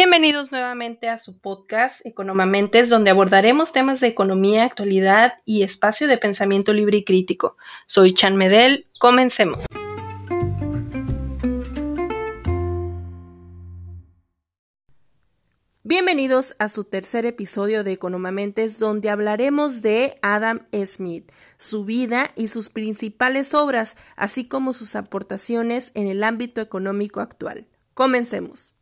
Bienvenidos nuevamente a su podcast Economamentes, donde abordaremos temas de economía, actualidad y espacio de pensamiento libre y crítico. Soy Chan Medel, comencemos. Bienvenidos a su tercer episodio de Economamentes, donde hablaremos de Adam Smith, su vida y sus principales obras, así como sus aportaciones en el ámbito económico actual. Comencemos.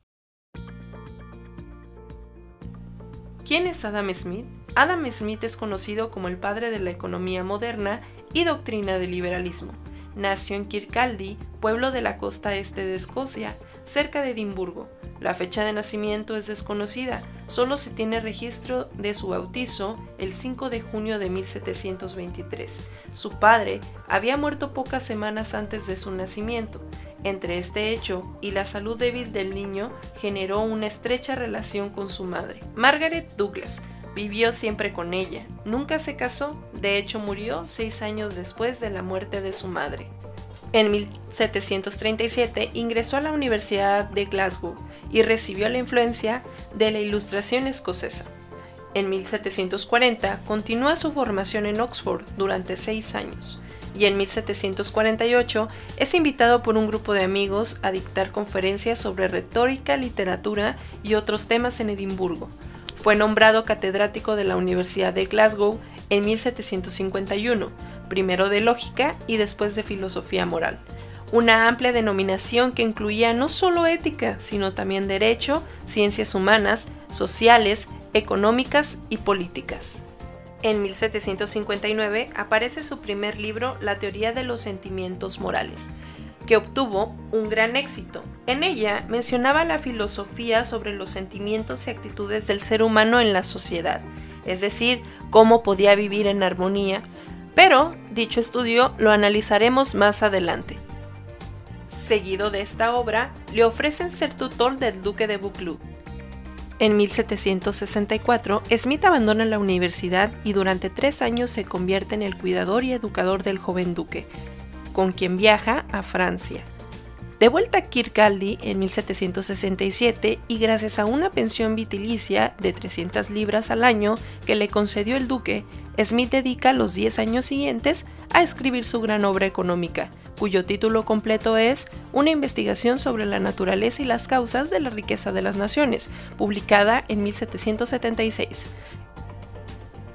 ¿Quién es Adam Smith? Adam Smith es conocido como el padre de la economía moderna y doctrina del liberalismo. Nació en Kirkcaldy, pueblo de la costa este de Escocia, cerca de Edimburgo. La fecha de nacimiento es desconocida, solo se tiene registro de su bautizo el 5 de junio de 1723. Su padre había muerto pocas semanas antes de su nacimiento. Entre este hecho y la salud débil del niño generó una estrecha relación con su madre. Margaret Douglas vivió siempre con ella, nunca se casó, de hecho murió seis años después de la muerte de su madre. En 1737 ingresó a la Universidad de Glasgow y recibió la influencia de la Ilustración escocesa. En 1740 continúa su formación en Oxford durante seis años y en 1748 es invitado por un grupo de amigos a dictar conferencias sobre retórica, literatura y otros temas en Edimburgo. Fue nombrado catedrático de la Universidad de Glasgow en 1751, primero de lógica y después de filosofía moral. Una amplia denominación que incluía no solo ética, sino también derecho, ciencias humanas, sociales, económicas y políticas. En 1759 aparece su primer libro La teoría de los sentimientos morales, que obtuvo un gran éxito. En ella mencionaba la filosofía sobre los sentimientos y actitudes del ser humano en la sociedad, es decir, cómo podía vivir en armonía, pero dicho estudio lo analizaremos más adelante. Seguido de esta obra, le ofrecen ser tutor del duque de Buccleuch, en 1764, Smith abandona la universidad y durante tres años se convierte en el cuidador y educador del joven duque, con quien viaja a Francia. De vuelta a Kirkcaldy en 1767 y gracias a una pensión vitalicia de 300 libras al año que le concedió el duque, Smith dedica los 10 años siguientes a escribir su gran obra económica, cuyo título completo es Una investigación sobre la naturaleza y las causas de la riqueza de las naciones, publicada en 1776.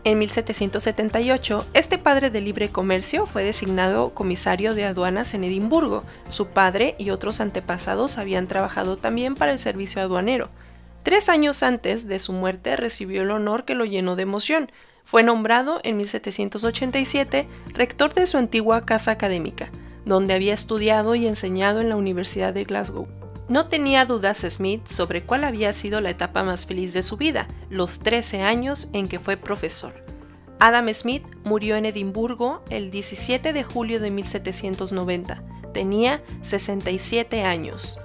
En 1778, este padre de libre comercio fue designado comisario de aduanas en Edimburgo. Su padre y otros antepasados habían trabajado también para el servicio aduanero. Tres años antes de su muerte recibió el honor que lo llenó de emoción. Fue nombrado en 1787 rector de su antigua casa académica donde había estudiado y enseñado en la Universidad de Glasgow. No tenía dudas Smith sobre cuál había sido la etapa más feliz de su vida, los 13 años en que fue profesor. Adam Smith murió en Edimburgo el 17 de julio de 1790. Tenía 67 años.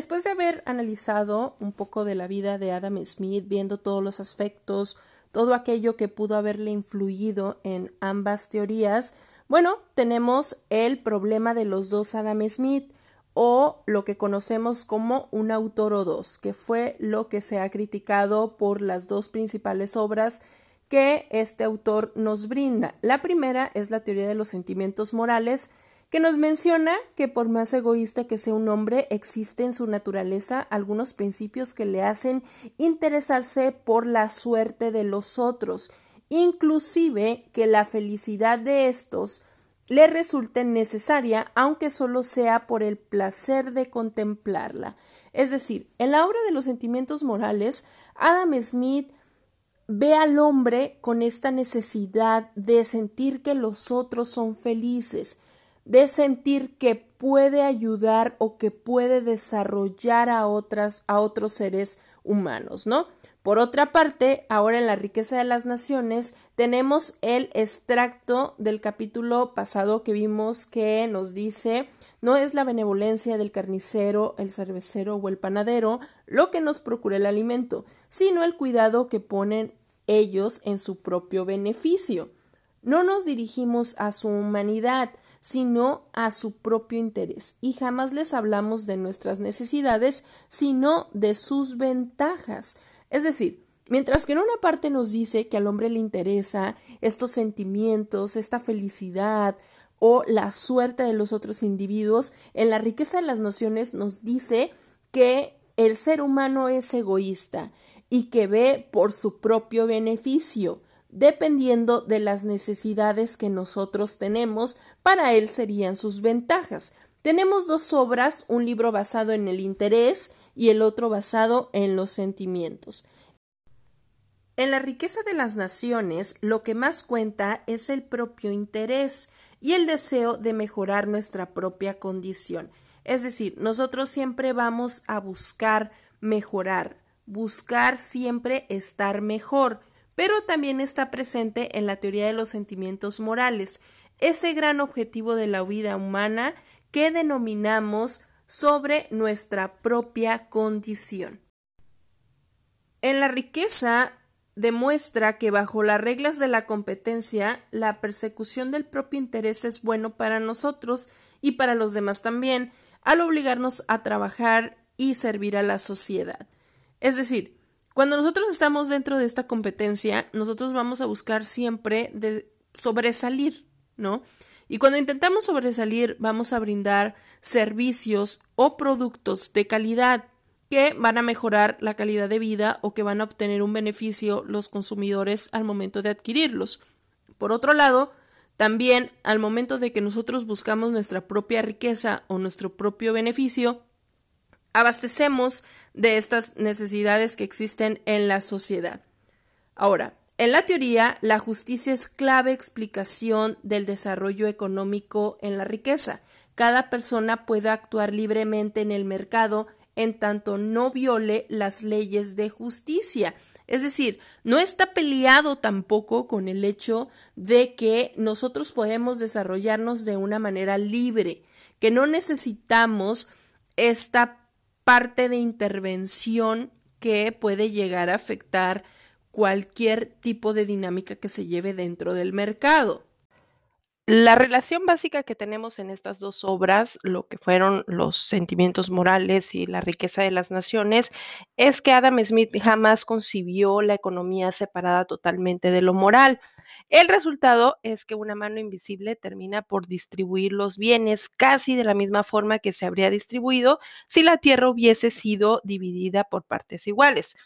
Después de haber analizado un poco de la vida de Adam Smith, viendo todos los aspectos, todo aquello que pudo haberle influido en ambas teorías, bueno, tenemos el problema de los dos Adam Smith o lo que conocemos como un autor o dos, que fue lo que se ha criticado por las dos principales obras que este autor nos brinda. La primera es la teoría de los sentimientos morales, que nos menciona que por más egoísta que sea un hombre, existe en su naturaleza algunos principios que le hacen interesarse por la suerte de los otros, inclusive que la felicidad de estos le resulte necesaria, aunque solo sea por el placer de contemplarla. Es decir, en la obra de los sentimientos morales, Adam Smith ve al hombre con esta necesidad de sentir que los otros son felices, de sentir que puede ayudar o que puede desarrollar a otras a otros seres humanos, ¿no? Por otra parte, ahora en la riqueza de las naciones tenemos el extracto del capítulo pasado que vimos que nos dice no es la benevolencia del carnicero, el cervecero o el panadero lo que nos procura el alimento, sino el cuidado que ponen ellos en su propio beneficio. no nos dirigimos a su humanidad, sino a su propio interés, y jamás les hablamos de nuestras necesidades, sino de sus ventajas. Es decir, mientras que en una parte nos dice que al hombre le interesa estos sentimientos, esta felicidad, o la suerte de los otros individuos, en la riqueza de las nociones nos dice que el ser humano es egoísta y que ve por su propio beneficio, dependiendo de las necesidades que nosotros tenemos, para él serían sus ventajas. Tenemos dos obras, un libro basado en el interés y el otro basado en los sentimientos. En la riqueza de las naciones, lo que más cuenta es el propio interés, y el deseo de mejorar nuestra propia condición. Es decir, nosotros siempre vamos a buscar mejorar, buscar siempre estar mejor, pero también está presente en la teoría de los sentimientos morales, ese gran objetivo de la vida humana que denominamos sobre nuestra propia condición. En la riqueza demuestra que bajo las reglas de la competencia, la persecución del propio interés es bueno para nosotros y para los demás también, al obligarnos a trabajar y servir a la sociedad. Es decir, cuando nosotros estamos dentro de esta competencia, nosotros vamos a buscar siempre de sobresalir, ¿no? Y cuando intentamos sobresalir, vamos a brindar servicios o productos de calidad que van a mejorar la calidad de vida o que van a obtener un beneficio los consumidores al momento de adquirirlos. Por otro lado, también al momento de que nosotros buscamos nuestra propia riqueza o nuestro propio beneficio, abastecemos de estas necesidades que existen en la sociedad. Ahora, en la teoría, la justicia es clave explicación del desarrollo económico en la riqueza. Cada persona puede actuar libremente en el mercado en tanto no viole las leyes de justicia. Es decir, no está peleado tampoco con el hecho de que nosotros podemos desarrollarnos de una manera libre, que no necesitamos esta parte de intervención que puede llegar a afectar cualquier tipo de dinámica que se lleve dentro del mercado. La relación básica que tenemos en estas dos obras, lo que fueron los sentimientos morales y la riqueza de las naciones, es que Adam Smith jamás concibió la economía separada totalmente de lo moral. El resultado es que una mano invisible termina por distribuir los bienes casi de la misma forma que se habría distribuido si la tierra hubiese sido dividida por partes iguales.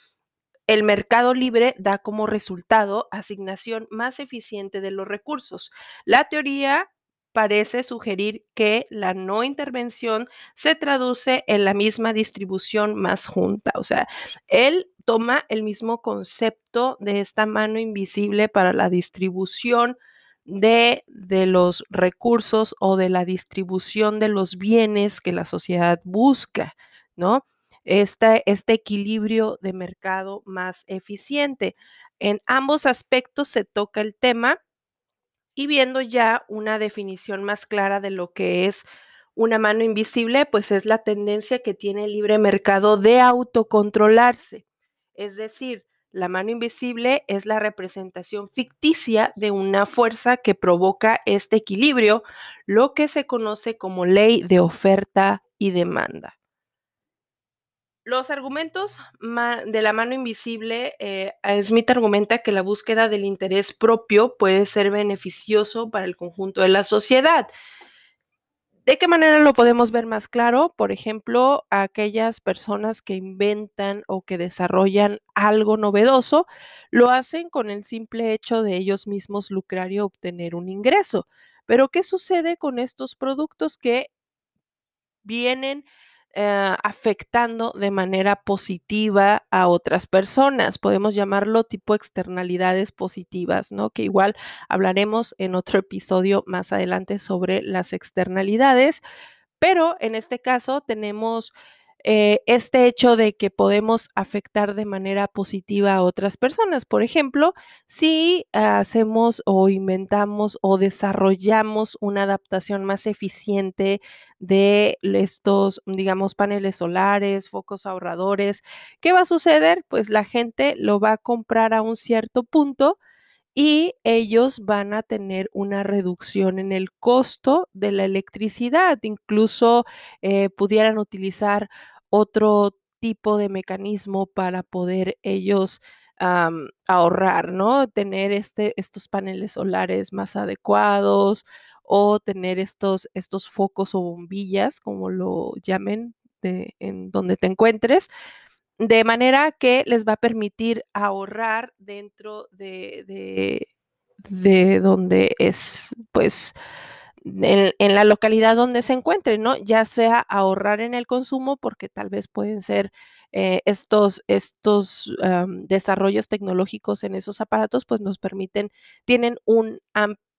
El mercado libre da como resultado asignación más eficiente de los recursos. La teoría parece sugerir que la no intervención se traduce en la misma distribución más junta. O sea, él toma el mismo concepto de esta mano invisible para la distribución de, de, los recursos o de la distribución de los bienes que la sociedad busca, ¿no? este, este equilibrio de mercado más eficiente. En ambos aspectos se toca el tema y viendo ya una definición más clara de lo que es una mano invisible, pues es la tendencia que tiene el libre mercado de autocontrolarse. Es decir, la mano invisible es la representación ficticia de una fuerza que provoca este equilibrio, lo que se conoce como ley de oferta y demanda. Los argumentos de la mano invisible, eh, Smith argumenta que la búsqueda del interés propio puede ser beneficioso para el conjunto de la sociedad. ¿De qué manera lo podemos ver más claro? Por ejemplo, aquellas personas que inventan o que desarrollan algo novedoso, lo hacen con el simple hecho de ellos mismos lucrar y obtener un ingreso. Pero ¿qué sucede con estos productos que vienen eh, afectando de manera positiva a otras personas. Podemos llamarlo tipo externalidades positivas, ¿no? Que igual hablaremos en otro episodio más adelante sobre las externalidades, pero en este caso tenemos eh, este hecho de que podemos afectar de manera positiva a otras personas. Por ejemplo, si hacemos o inventamos o desarrollamos una adaptación más eficiente de estos, digamos, paneles solares, focos ahorradores, ¿qué va a suceder? Pues la gente lo va a comprar a un cierto punto y ellos van a tener una reducción en el costo de la electricidad. Incluso eh, pudieran utilizar otro tipo de mecanismo para poder ellos ahorrar, ¿no? Tener este, estos paneles solares más adecuados o tener estos, estos focos o bombillas, como lo llamen, de, en donde te encuentres, de manera que les va a permitir ahorrar dentro de, de, de donde es, pues, en, la localidad donde se encuentren, ¿no? Ya sea ahorrar en el consumo, porque tal vez pueden ser eh, estos, estos desarrollos tecnológicos en esos aparatos, pues nos permiten, tienen un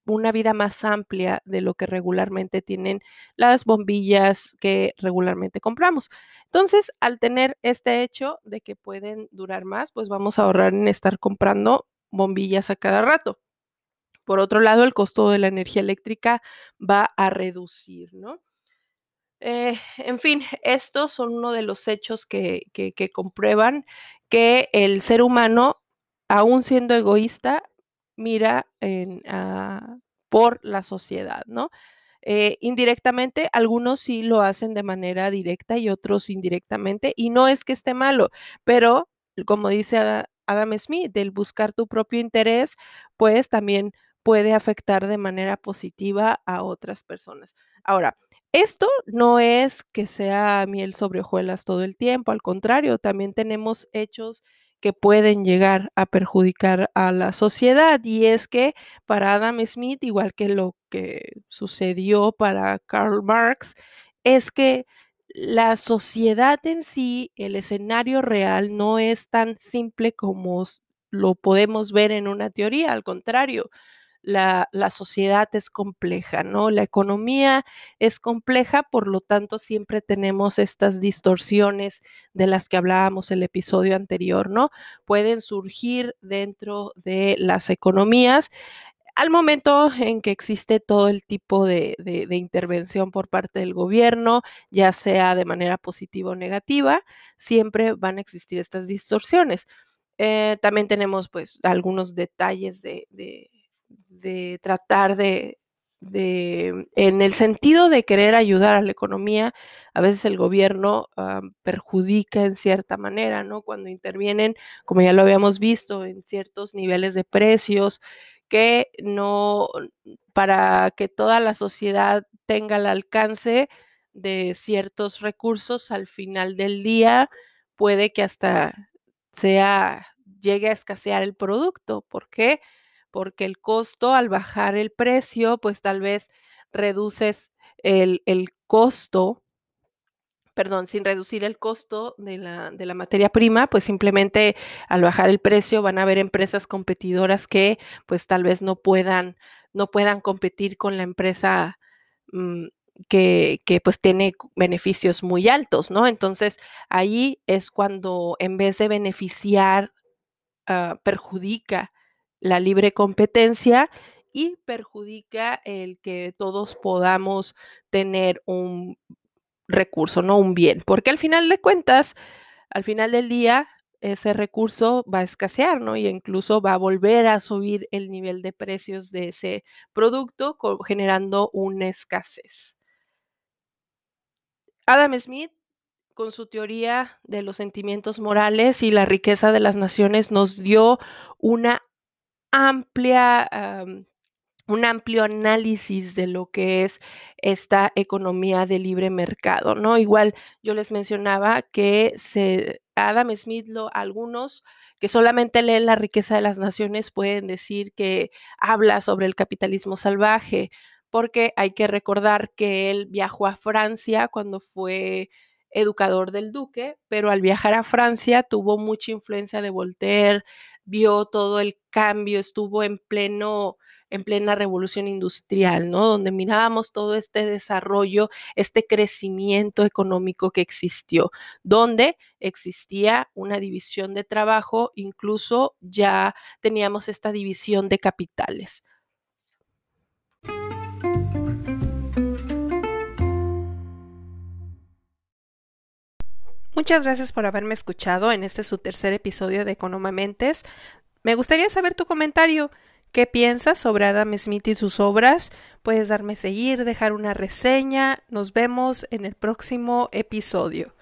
una vida más amplia de lo que regularmente tienen las bombillas que regularmente compramos. Entonces, al tener este hecho de que pueden durar más, pues vamos a ahorrar en estar comprando bombillas a cada rato. Por otro lado, el costo de la energía eléctrica va a reducir, ¿no? Eh, en fin, estos son uno de los hechos que, comprueban que el ser humano, aún siendo egoísta, mira ah, por la sociedad, ¿no? Eh, indirectamente, algunos sí lo hacen de manera directa y otros indirectamente, y no es que esté malo, pero como dice Adam Smith, el buscar tu propio interés, pues también puede afectar de manera positiva a otras personas. Ahora, esto no es que sea miel sobre hojuelas todo el tiempo, al contrario, también tenemos hechos que pueden llegar a perjudicar a la sociedad y es que para Adam Smith, igual que lo que sucedió para Karl Marx, es que la sociedad en sí, el escenario real no es tan simple como lo podemos ver en una teoría, al contrario, la, sociedad es compleja, ¿no? La economía es compleja, por lo tanto siempre tenemos estas distorsiones de las que hablábamos el episodio anterior, ¿no? Pueden surgir dentro de las economías al momento en que existe todo el tipo de, intervención por parte del gobierno, ya sea de manera positiva o negativa, siempre van a existir estas distorsiones. Eh, también tenemos pues algunos detalles de, de tratar de, de, en el sentido de querer ayudar a la economía, a veces el gobierno ah, perjudica en cierta manera, ¿no? Cuando intervienen, como ya lo habíamos visto, en ciertos niveles de precios que no, para que toda la sociedad tenga el alcance de ciertos recursos, al final del día puede que hasta sea, llegue a escasear el producto. ¿Por qué? porque el costo al bajar el precio, pues tal vez reduces el, costo, perdón, sin reducir el costo de la, de la, materia prima, pues simplemente al bajar el precio van a haber empresas competidoras que pues tal vez no puedan, no puedan competir con la empresa mm, que, que, pues tiene beneficios muy altos, ¿no? Entonces ahí es cuando en vez de beneficiar, uh, perjudica la libre competencia y perjudica el que todos podamos tener un recurso, no un bien, porque al final de cuentas, al final del día, ese recurso va a escasear, ¿no? Y incluso va a volver a subir el nivel de precios de ese producto, generando una escasez. Adam Smith, con su teoría de los sentimientos morales y la riqueza de las naciones, nos dio una amplia, un amplio análisis de lo que es esta economía de libre mercado, ¿no? Igual yo les mencionaba que Adam Smith, lo, algunos que solamente leen la riqueza de las naciones pueden decir que habla sobre el capitalismo salvaje, porque hay que recordar que él viajó a Francia cuando fue educador del duque, pero al viajar a Francia tuvo mucha influencia de Voltaire, vio todo el cambio, estuvo en pleno en plena revolución industrial, ¿no? Donde mirábamos todo este desarrollo, este crecimiento económico que existió, donde existía una división de trabajo, incluso ya teníamos esta división de capitales. Muchas gracias por haberme escuchado en este su tercer episodio de Economamentes. Me gustaría saber tu comentario. ¿Qué piensas sobre Adam Smith y sus obras? Puedes darme seguir, dejar una reseña. Nos vemos en el próximo episodio.